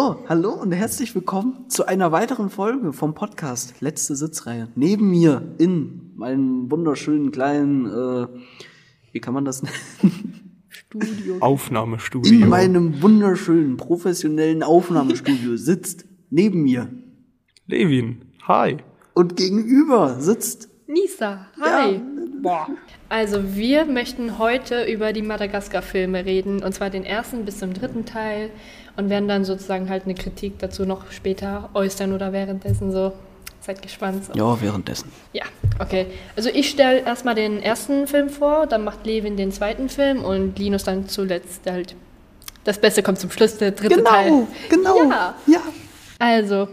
So, hallo und herzlich willkommen zu einer weiteren Folge vom Podcast Letzte Sitzreihe. Neben mir in meinem wunderschönen kleinen, äh, wie kann man das nennen? Studio. Aufnahmestudio. In meinem wunderschönen professionellen Aufnahmestudio sitzt neben mir Levin, hi. und gegenüber sitzt Nisa, hi. Ja. Boah. Also wir möchten heute über die Madagaskar-Filme reden, und zwar den ersten bis zum dritten Teil und werden dann sozusagen halt eine Kritik dazu noch später äußern oder währenddessen so. Seid gespannt. So. ja währenddessen. Ja, okay. Also ich stelle erstmal den ersten Film vor, dann macht Levin den zweiten Film und Linus dann zuletzt halt. Das Beste kommt zum Schluss, der dritte Teil. Genau, genau. Ja. ja. Also,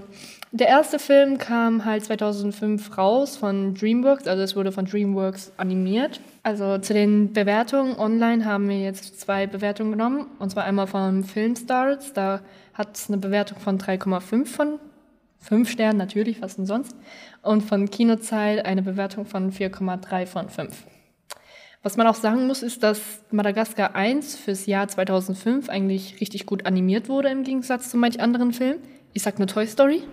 der erste Film kam halt 2005 raus von DreamWorks, also es wurde von DreamWorks animiert. Also zu den Bewertungen online haben wir jetzt zwei Bewertungen genommen, und zwar einmal von Filmstars, da hat es eine Bewertung von 3,5 von 5 Sternen, natürlich, was denn sonst, und von Kinozeit eine Bewertung von 4,3 von 5. Was man auch sagen muss, ist, dass Madagaskar 1 fürs Jahr 2005 eigentlich richtig gut animiert wurde im Gegensatz zu manch anderen Filmen. Ich sag nur Toy Story.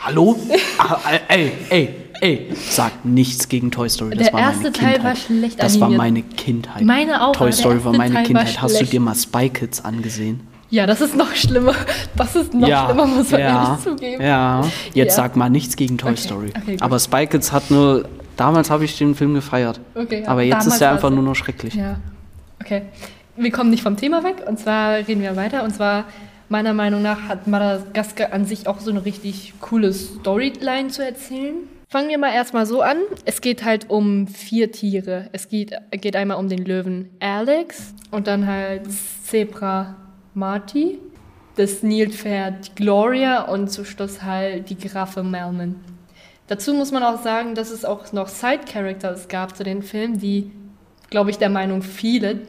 Hallo? Ah, ey, ey, ey, sag nichts gegen Toy Story. Das Der war erste meine Teil Kindheit. war schlecht Das war meine Kindheit. Meine auch, Toy Story war meine Teil war Kindheit. Hast du dir mal Spy Kids angesehen? Ja, das ist noch schlimmer. Das ist noch schlimmer, muss man ja, ehrlich zugeben. Ja, jetzt Ja. sag mal nichts gegen Toy Okay, Story. okay. Aber Spy Kids hat nur, damals habe ich den Film gefeiert. Okay, ja, Aber jetzt damals ist er war einfach nur noch schrecklich. Ja, okay. Wir kommen nicht vom Thema weg und zwar reden wir weiter. Und zwar, meiner Meinung nach, hat Madagaskar an sich auch so eine richtig coole Storyline zu erzählen. Fangen wir mal erstmal so an. Es geht halt um vier Tiere. Es geht, geht einmal um den Löwen Alex und dann halt Zebra Marty, das Nilpferd Gloria und zu Schluss halt die Giraffe Melman. Dazu muss man auch sagen, dass es auch noch Side-Characters gab zu den Filmen, die, glaube ich, der Meinung viele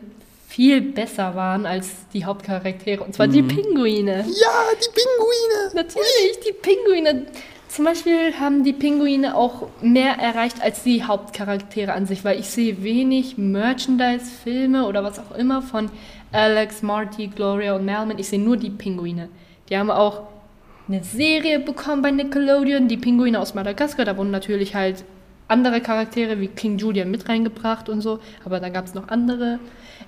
viel besser waren als die Hauptcharaktere. Und zwar die Pinguine. Ja, die Pinguine! Natürlich, die Pinguine. Zum Beispiel haben die Pinguine auch mehr erreicht als die Hauptcharaktere an sich, weil ich sehe wenig Merchandise-Filme oder was auch immer von Alex, Marty, Gloria und Melman. Ich sehe nur die Pinguine. Die haben auch eine Serie bekommen bei Nickelodeon, die Pinguine aus Madagaskar. Da wurden natürlich halt andere Charaktere wie King Julian mit reingebracht und so, aber da gab es noch andere.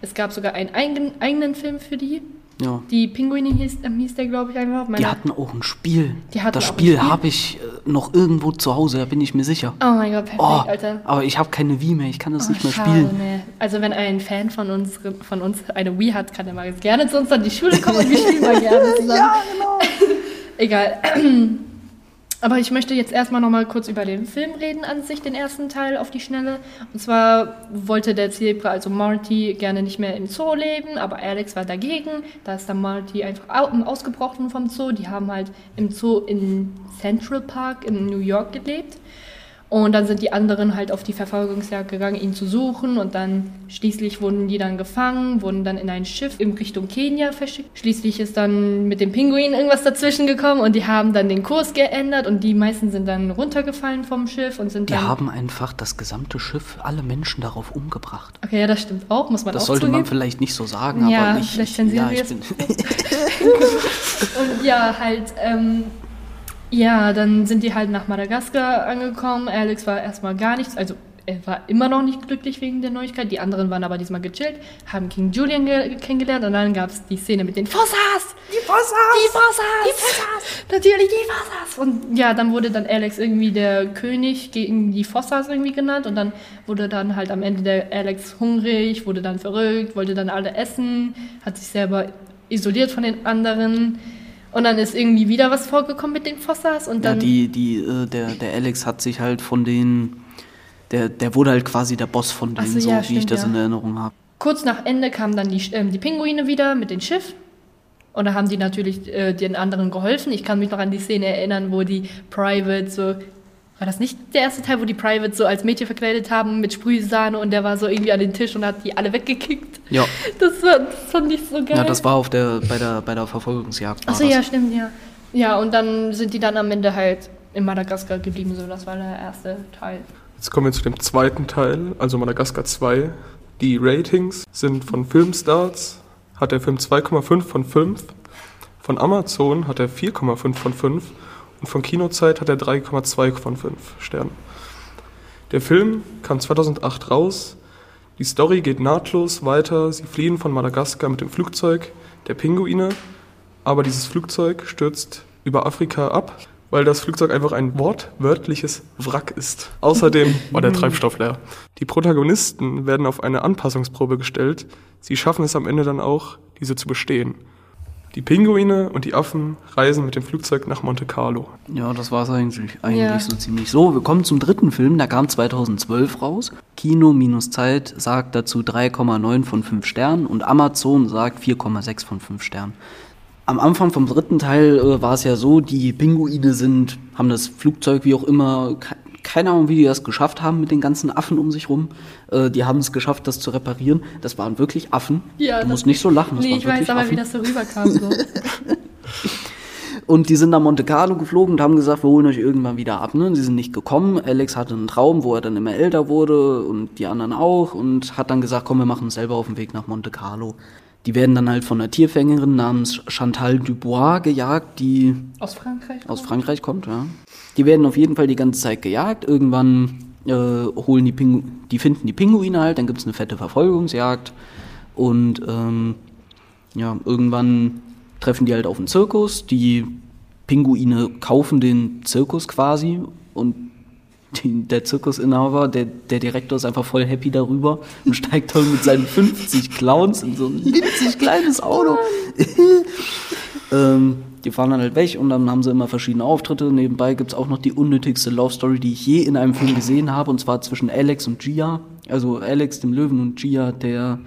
Es gab sogar einen eigen, eigenen Film für die. Ja. Die Pinguine hieß, ähm, hieß der, glaube ich, einfach. Die Meine- hatten auch ein Spiel. Die hatten das Spiel Spiel. habe ich äh, noch irgendwo zu Hause, da bin ich mir sicher. Oh mein Gott, perfekt, Oh, Alter. aber ich habe keine Wii mehr, ich kann das Oh, nicht mehr schade, spielen. nee. Also wenn ein Fan von uns, von uns eine Wii hat, kann er mal gerne zu uns an die Schule kommen und wir spielen mal gerne zusammen. ja, genau. Egal. Aber ich möchte jetzt erstmal noch mal kurz über den Film reden an sich, den ersten Teil auf die Schnelle. Und zwar wollte der Zebra, also Marty, gerne nicht mehr im Zoo leben, aber Alex war dagegen. Da ist dann Marty einfach au- ausgebrochen vom Zoo. Die haben halt im Zoo in Central Park in New York gelebt. Und dann sind die anderen halt auf die Verfolgungsjagd gegangen, ihn zu suchen. Und dann schließlich wurden die dann gefangen, wurden dann in ein Schiff in Richtung Kenia verschickt. Schließlich ist dann mit dem Pinguin irgendwas dazwischen gekommen und die haben dann den Kurs geändert und die meisten sind dann runtergefallen vom Schiff und sind Die dann. haben einfach das gesamte Schiff, alle Menschen darauf umgebracht. okay, ja, das stimmt auch, muss man Das auch sollte zugeben. man vielleicht nicht so sagen, Ja, aber ich, vielleicht ich, ja, ich bin, Und ja, halt, ähm, ja, dann sind die halt nach Madagaskar angekommen. Alex war erstmal gar nichts, also er war immer noch nicht glücklich wegen der Neuigkeit. Die anderen waren aber diesmal gechillt, haben King Julian ge kennengelernt und dann gab es die Szene mit den Fossas! Die Fossas! Die Fossas! Die Fossas! Natürlich die Fossas! Und ja, dann wurde dann Alex irgendwie der König gegen die Fossas irgendwie genannt und dann wurde dann halt am Ende der Alex hungrig, wurde dann verrückt, wollte dann alle essen, hat sich selber isoliert von den anderen. Und dann ist irgendwie wieder was vorgekommen mit den Fossas und ja, dann. die, die, äh, der, der Alex hat sich halt von den, der, der wurde halt quasi der Boss von denen, so, so ja, wie ich stimmt, das ja. in Erinnerung habe. Kurz nach Ende kamen dann die, ähm, die Pinguine wieder mit dem Schiff. Und da haben die natürlich äh, den anderen geholfen. Ich kann mich noch an die Szene erinnern, wo die Private so. War das nicht der erste Teil, wo die Private so als Mädchen verkleidet haben mit Sprühsahne und der war so irgendwie an den Tisch und hat die alle weggekickt? Ja, Das, war, das fand ich so geil. ja das war auf der, bei, der, bei der Verfolgungsjagd. Achso, ja, stimmt, ja. Ja, und dann sind die dann am Ende halt in Madagaskar geblieben. So, das war der erste Teil. Jetzt kommen wir zu dem zweiten Teil, also Madagaskar 2. Die Ratings sind von Filmstarts, hat der Film 2,5 von 5. Von Amazon hat er 4,5 von 5 und von Kinozeit hat er 3,2 von 5 Sternen. Der Film kam 2008 raus. Die Story geht nahtlos weiter. Sie fliehen von Madagaskar mit dem Flugzeug der Pinguine, aber dieses Flugzeug stürzt über Afrika ab, weil das Flugzeug einfach ein wortwörtliches Wrack ist. Außerdem war der Treibstoff leer. Die Protagonisten werden auf eine Anpassungsprobe gestellt. Sie schaffen es am Ende dann auch, diese zu bestehen. Die Pinguine und die Affen reisen mit dem Flugzeug nach Monte Carlo. Ja, das war es eigentlich, eigentlich Ja. so ziemlich. So, wir kommen zum dritten Film, der kam 2012 raus. Kino minus Zeit sagt dazu 3,9 von 5 Sternen und Amazon sagt 4,6 von 5 Sternen. Am Anfang vom dritten Teil äh, war es ja so, die Pinguine sind, haben das Flugzeug wie auch immer, keine Ahnung, wie die das geschafft haben mit den ganzen Affen um sich rum. Äh, die haben es geschafft, das zu reparieren. Das waren wirklich Affen. Ja, du musst nicht so lachen. Das Nee, ich weiß aber, Affen. wie das so rüberkam. So. Und die sind nach Monte Carlo geflogen und haben gesagt, wir holen euch irgendwann wieder ab. Ne? Sie sind nicht gekommen. Alex hatte einen Traum, wo er dann immer älter wurde und die anderen auch und hat dann gesagt, komm, wir machen uns selber auf den Weg nach Monte Carlo. Die werden dann halt von einer Tierfängerin namens Chantal Dubois gejagt, die Aus Frankreich? aus Frankreich kommt, ja. Die werden auf jeden Fall die ganze Zeit gejagt. Irgendwann äh, holen die Pingu die finden die Pinguine halt, dann gibt's eine fette Verfolgungsjagd und ähm, ja, irgendwann treffen die halt auf einen Zirkus. Die Pinguine kaufen den Zirkus quasi und die, der Zirkusinhaber, der, der Direktor ist einfach voll happy darüber und steigt dann mit seinen 50 Clowns in so ein winzig kleines Auto. ähm, die fahren dann halt weg und dann haben sie immer verschiedene Auftritte. Nebenbei gibt's auch noch die unnötigste Love Story, die ich je in einem Film gesehen habe, und zwar zwischen Alex und Gia. Also Alex, dem Löwen, und Gia, der,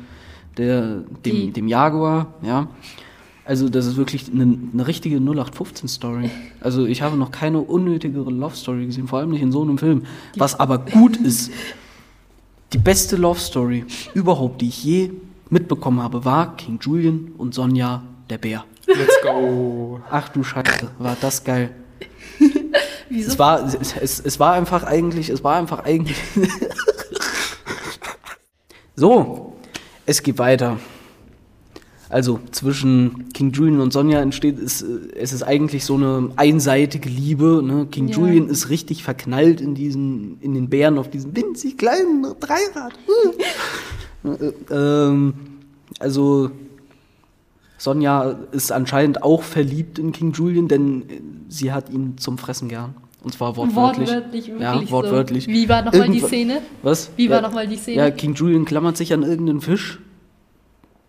der, Die. dem, dem Jaguar, ja. Also das ist wirklich eine, eine richtige 0815-Story. Also ich habe noch keine unnötigere Love-Story gesehen, vor allem nicht in so einem Film. Was aber gut ist, die beste Love-Story überhaupt, die ich je mitbekommen habe, war King Julian und Sonja, der Bär. Let's go. Ach du Scheiße, war das geil. Wieso? Es war, es, es, es war einfach eigentlich, es war einfach eigentlich. so, es geht weiter. Also zwischen King Julian und Sonja entsteht es, äh, es ist eigentlich so eine einseitige Liebe. Ne? King Ja. Julian ist richtig verknallt in diesen, in den Bären auf diesem winzig kleinen Dreirad. Äh, ähm, also Sonja ist anscheinend auch verliebt in King Julian, denn sie hat ihn zum Fressen gern. Und zwar wortwörtlich. Wortwörtlich, wirklich Ja, wortwörtlich. So. Wie war nochmal die Szene? Was? Wie war ja, noch mal die Szene? Ja, King Julian klammert sich an irgendeinen Fisch.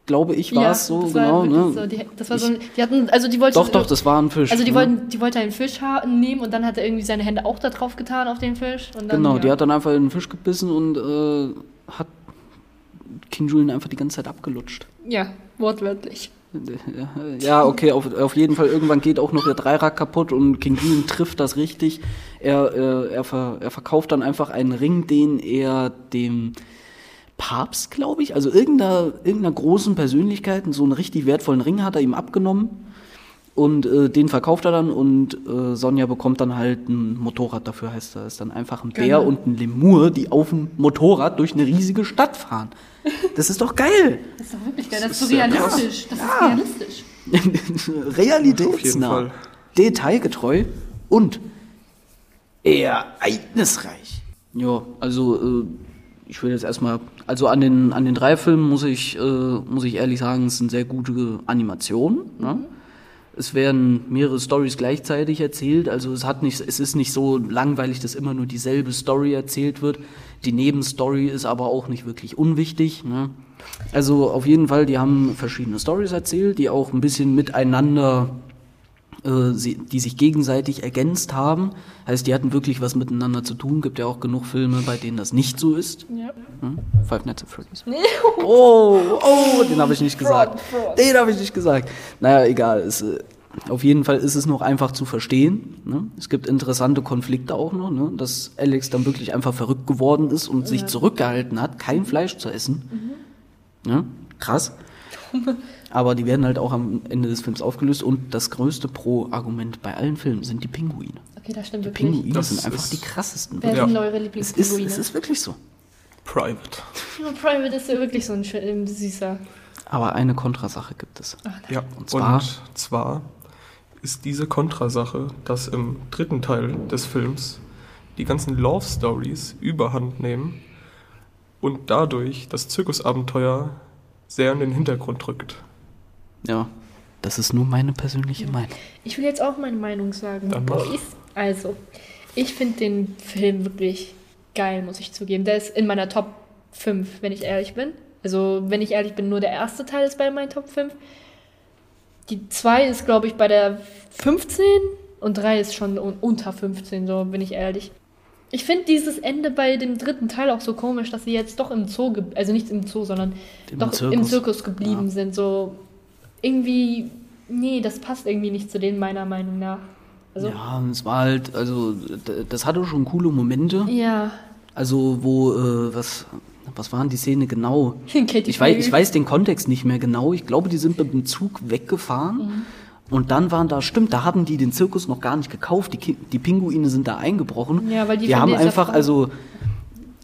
Glaube ich, war es so, genau. Ne? so. Die, das war so ein, die hatten, also die wollten, Doch, doch, das war ein Fisch. Also die ne? wollten, die wollte einen Fisch nehmen und dann hat er irgendwie seine Hände auch da drauf getan auf den Fisch. Dann, Genau, ja. die hat dann einfach in den Fisch gebissen und äh, hat King Julian einfach die ganze Zeit abgelutscht. Ja, wortwörtlich. Ja, okay, auf, auf jeden Fall. Irgendwann geht auch noch ihr Dreirad kaputt und King Julian trifft das richtig. Er, äh, er, ver, er verkauft dann einfach einen Ring, den er dem Papst, glaube ich, also irgendeiner, irgendeiner großen Persönlichkeit, so einen richtig wertvollen Ring hat er ihm abgenommen. Und äh, den verkauft er dann und äh, Sonja bekommt dann halt ein Motorrad dafür, heißt er. Ist dann einfach ein Bär Genau. und ein Lemur, die auf dem Motorrad durch eine riesige Stadt fahren. Das ist doch geil! Das ist doch wirklich geil. Das ist ist so realistisch. Das ist realistisch. Realitätsnah, detailgetreu und ereignisreich. Ja, also äh, ich will jetzt erstmal, also an den an den drei Filmen muss ich äh, muss ich ehrlich sagen, es sind sehr gute Animationen. Ne? Es werden mehrere Stories gleichzeitig erzählt, also es hat nicht, es ist nicht so langweilig, dass immer nur dieselbe Story erzählt wird. Die Nebenstory ist aber auch nicht wirklich unwichtig. Ne? Also auf jeden Fall, die haben verschiedene Stories erzählt, die auch ein bisschen miteinander, äh, sie, die sich gegenseitig ergänzt haben. Heißt, die hatten wirklich was miteinander zu tun. Gibt ja auch genug Filme, bei denen das nicht so ist. Ja. Hm? Five Nights at Freddy's. Oh, oh, den habe ich nicht gesagt. Den habe ich nicht gesagt. Naja, egal. Es, äh, auf jeden Fall ist es noch einfach zu verstehen. Ne? Es gibt interessante Konflikte auch noch, ne? dass Alex dann wirklich einfach verrückt geworden ist und sich zurückgehalten hat, kein Fleisch zu essen. Ne? Krass. Aber die werden halt auch am Ende des Films aufgelöst und das größte Pro-Argument bei allen Filmen sind die Pinguine. Okay, das stimmt Die wirklich. Pinguine Das sind einfach die krassesten. Wer Ja. sind eure Es ist, Lieblingspinguine? es ist wirklich so. Private. Ja, Private ist ja wirklich so ein schön, süßer. Aber eine Kontrasache gibt es. Ja, Und zwar? und zwar ist diese Kontrasache, dass im dritten Teil des Films die ganzen Love Stories überhand nehmen und dadurch das Zirkusabenteuer sehr in den Hintergrund rückt. Ja, das ist nur meine persönliche Meinung. Ich will jetzt auch meine Meinung sagen. Dann mach. Boys. Also, ich finde den Film wirklich geil, muss ich zugeben. Der ist in meiner Top 5, wenn ich ehrlich bin. Also, wenn ich ehrlich bin, nur der erste Teil ist bei meinen Top 5. Die 2 ist, glaube ich, bei der 15 und 3 ist schon un unter 15, so bin ich ehrlich. Ich finde dieses Ende bei dem dritten Teil auch so komisch, dass sie jetzt doch im Zoo, also nicht im Zoo, sondern Im doch Zirkus. im Zirkus geblieben Ja. sind. So irgendwie, nee, das passt irgendwie nicht zu denen meiner Meinung nach. Also, ja, es war halt, also das hatte schon coole Momente. ja. Also wo, äh, was, was waren die Szene genau? Ich weiß, ich weiß den Kontext nicht mehr genau. Ich glaube, die sind mit dem Zug weggefahren. Mhm. Und dann waren da, stimmt, da hatten die den Zirkus noch gar nicht gekauft. Die, die Pinguine sind da eingebrochen. Ja, weil die die haben einfach, also,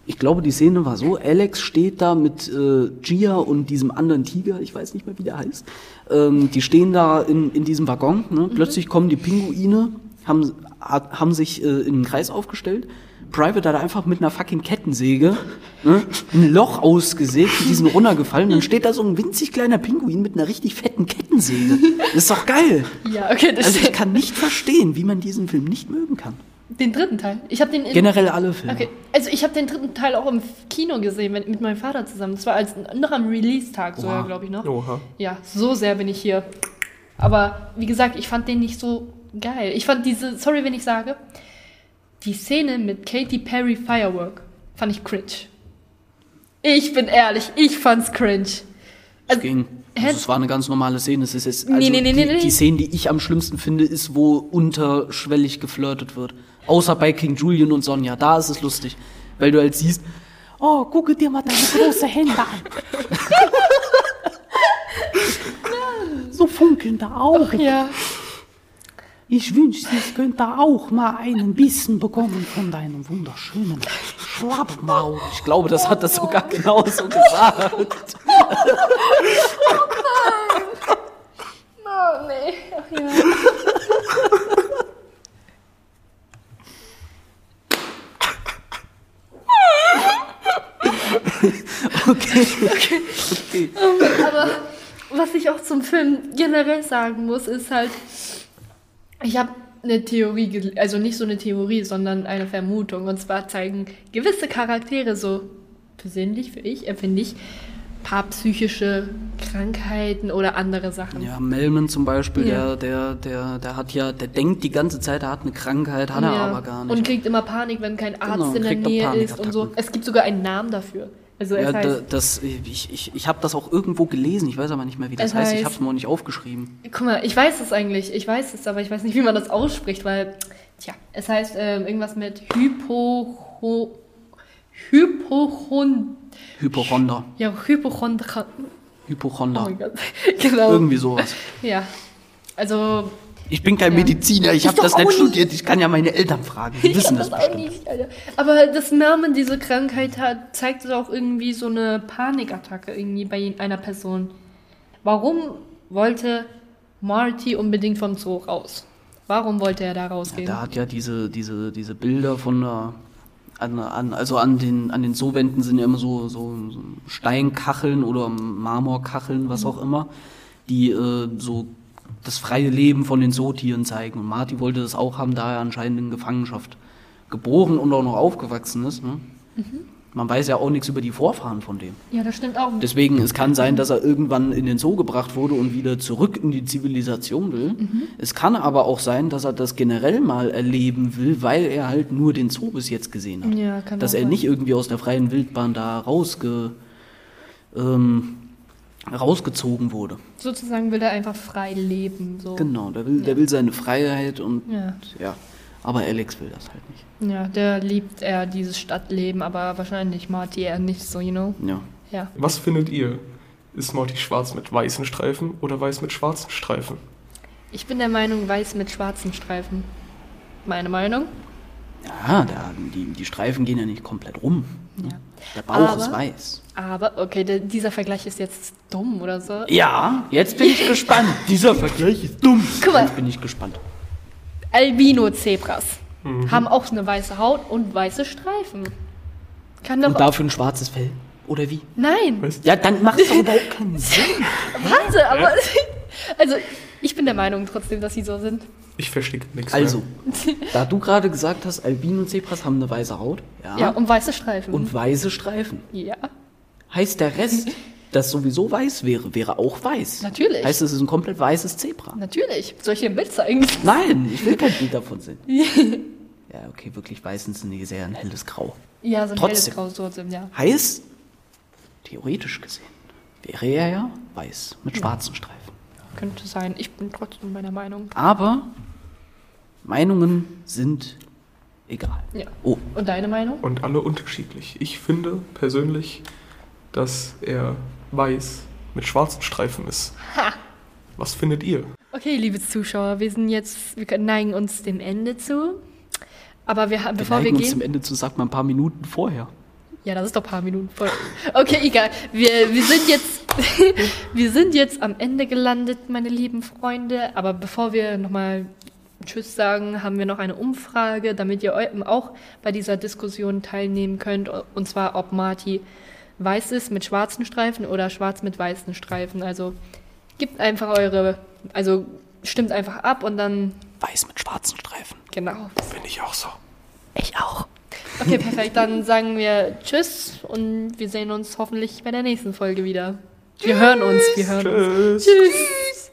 ich glaube, die Szene war so, Alex steht da mit äh, Gia und diesem anderen Tiger, ich weiß nicht mehr, wie der heißt. Ähm, die stehen da in, in diesem Waggon. Ne? Mhm. Plötzlich kommen die Pinguine, haben, haben sich äh, in einen Kreis aufgestellt. Private hat einfach mit einer fucking Kettensäge ne, ein Loch ausgesägt, die sind runtergefallen. Dann steht da so ein winzig kleiner Pinguin mit einer richtig fetten Kettensäge. Das ist doch geil. Ja, okay, das Also ich kann nicht verstehen, wie man diesen Film nicht mögen kann. Den dritten Teil. Ich habe den Generell alle Filme. Okay, also ich habe den dritten Teil auch im Kino gesehen mit, mit meinem Vater zusammen. Das war als noch am Release-Tag sogar, glaube ich noch. Oha. Ja, so sehr bin ich hier. Aber wie gesagt, ich fand den nicht so geil. Ich fand diese, sorry, wenn ich sage, die Szene mit Katy Perry Firework fand ich cringe. Ich bin ehrlich, ich fand's cringe. Es Also, ging. Hä? Also es war eine ganz normale Szene. Es ist jetzt, also nee, nee, die, nee, nee. die Szene, die ich am schlimmsten finde, ist, wo unterschwellig geflirtet wird. Außer bei King Julian und Sonja. Da ist es lustig. Weil du halt siehst, oh, gucke dir mal deine große Hände an. so funkelnde Augen. ja. Ich wünschte, ich könnte auch mal einen Bissen bekommen von deinem wunderschönen Schlappmaul. Ich glaube, das hat er sogar genauso gesagt. Oh, nee. Ach, ja. Okay, okay, okay. Aber was ich auch zum Film generell sagen muss, ist halt, ich habe eine Theorie, also nicht so eine Theorie, sondern eine Vermutung. Und zwar zeigen gewisse Charaktere so persönlich für ich, empfinde ich, paar psychische Krankheiten oder andere Sachen. Ja, Melman zum Beispiel, Ja. der, der, der, der hat ja, der denkt die ganze Zeit, er hat eine Krankheit, hat er Ja. aber gar Und nicht. kriegt immer Panik, wenn kein Arzt Genau, in der Nähe ist und so. Es gibt sogar einen Namen dafür. Also Ja, heißt, da, das, ich, ich, ich habe das auch irgendwo gelesen, ich weiß aber nicht mehr, wie das Es heißt. Ich heißt- habe es mir auch nicht aufgeschrieben. Guck mal, ich weiß es eigentlich, ich weiß es, aber ich weiß nicht, wie man das ausspricht, weil, tja, es heißt ähm, irgendwas mit Hypo... Hypochond... Hypochonder. Ja, Hypochondra... Oh Hypochonder. mein Gott, genau. Irgendwie sowas. Ja, also... Ich bin kein Ja. Mediziner, ich habe das nicht studiert, ich kann ja meine Eltern fragen. Die Ich wissen das das nicht. Aber dass Merman diese Krankheit hat, zeigt auch irgendwie so eine Panikattacke irgendwie bei einer Person. Warum wollte Marty unbedingt vom Zoo raus? Warum wollte er da rausgehen? Da hat ja diese, diese, diese Bilder von der, an, an, also an den, an den Zoowänden sind ja immer so, so, Steinkacheln oder Marmorkacheln, was auch immer, die äh, so das freie Leben von den Zootieren zeigen. Und Marty wollte das auch haben, da er anscheinend in Gefangenschaft geboren und auch noch aufgewachsen ist. Ne? Man weiß ja auch nichts über die Vorfahren von dem. ja, das stimmt auch. Deswegen, es kann sein, dass er irgendwann in den Zoo gebracht wurde und wieder zurück in die Zivilisation will. Es kann aber auch sein, dass er das generell mal erleben will, weil er halt nur den Zoo bis jetzt gesehen hat. Ja, kann dass er sein. nicht irgendwie aus der freien Wildbahn da rausge, ähm, rausgezogen wurde. Sozusagen will er einfach frei leben. So. Genau, der will, der will seine Freiheit und Ja. ja. Aber Alex will das halt nicht. ja, der liebt er dieses Stadtleben, aber wahrscheinlich Marty eher nicht so, you know? Ja. Ja. Was findet ihr? Ist Morty schwarz mit weißen Streifen oder weiß mit schwarzen Streifen? Ich bin der Meinung, weiß mit schwarzen Streifen. Meine Meinung? Ja, der, die, die Streifen gehen ja nicht komplett rum. ne? Ja. Der Bauch Aber- ist weiß. Aber, okay, der, dieser Vergleich ist jetzt dumm oder so. Ja, jetzt bin ich gespannt. Dieser Vergleich ist dumm. Guck mal. Jetzt bin ich gespannt. Albino-Zebras haben auch eine weiße Haut und weiße Streifen. Kann doch. Und dafür ein schwarzes Fell. Oder wie? Nein, Ja, dann macht es doch überhaupt keinen Sinn. warte, aber. Also, ich bin der Meinung trotzdem, dass sie so sind. Ich verstehe nichts Also, mehr. da du gerade gesagt hast, Albino-Zebras haben eine weiße Haut. Ja. Ja, und weiße Streifen. und weiße Streifen. ja. Heißt der Rest, das sowieso weiß wäre, wäre auch weiß. Natürlich. Heißt, es ist ein komplett weißes Zebra. Natürlich. Soll ich dir ein Bild zeigen? Nein, ich will kein Bild davon sehen. ja, okay, wirklich weißen sind die sehr ein helles Grau. Ja, so ein Trotzdem. helles Grau trotzdem, ja. Heißt, theoretisch gesehen, wäre er ja weiß mit schwarzen Streifen. Könnte sein. Ich bin trotzdem meiner Meinung. Aber Meinungen sind egal. Ja. Oh, Und deine Meinung? Und alle unterschiedlich. Ich finde persönlich, dass er weiß mit schwarzen Streifen ist. Was findet ihr? Okay, liebe Zuschauer, wir sind jetzt, wir neigen uns dem Ende zu. Aber wir, haben- wir bevor wir neigen uns gehen. Ende zu, sagt man ein paar Minuten vorher. Ja, das ist doch ein paar Minuten voll. Okay, egal. Wir, wir, sind jetzt, wir sind jetzt am Ende gelandet, meine lieben Freunde. Aber bevor wir nochmal Tschüss sagen, haben wir noch eine Umfrage, damit ihr auch bei dieser Diskussion teilnehmen könnt. Und zwar, ob Marty weiß ist mit schwarzen Streifen oder schwarz mit weißen Streifen. Also gebt einfach eure, also stimmt einfach ab und dann, Weiß mit schwarzen Streifen. genau. Finde ich auch so. Ich auch. Okay, perfekt. Dann sagen wir Tschüss und wir sehen uns hoffentlich bei der nächsten Folge wieder. Wir hören uns, wir hören uns. Tschüss. Tschüss.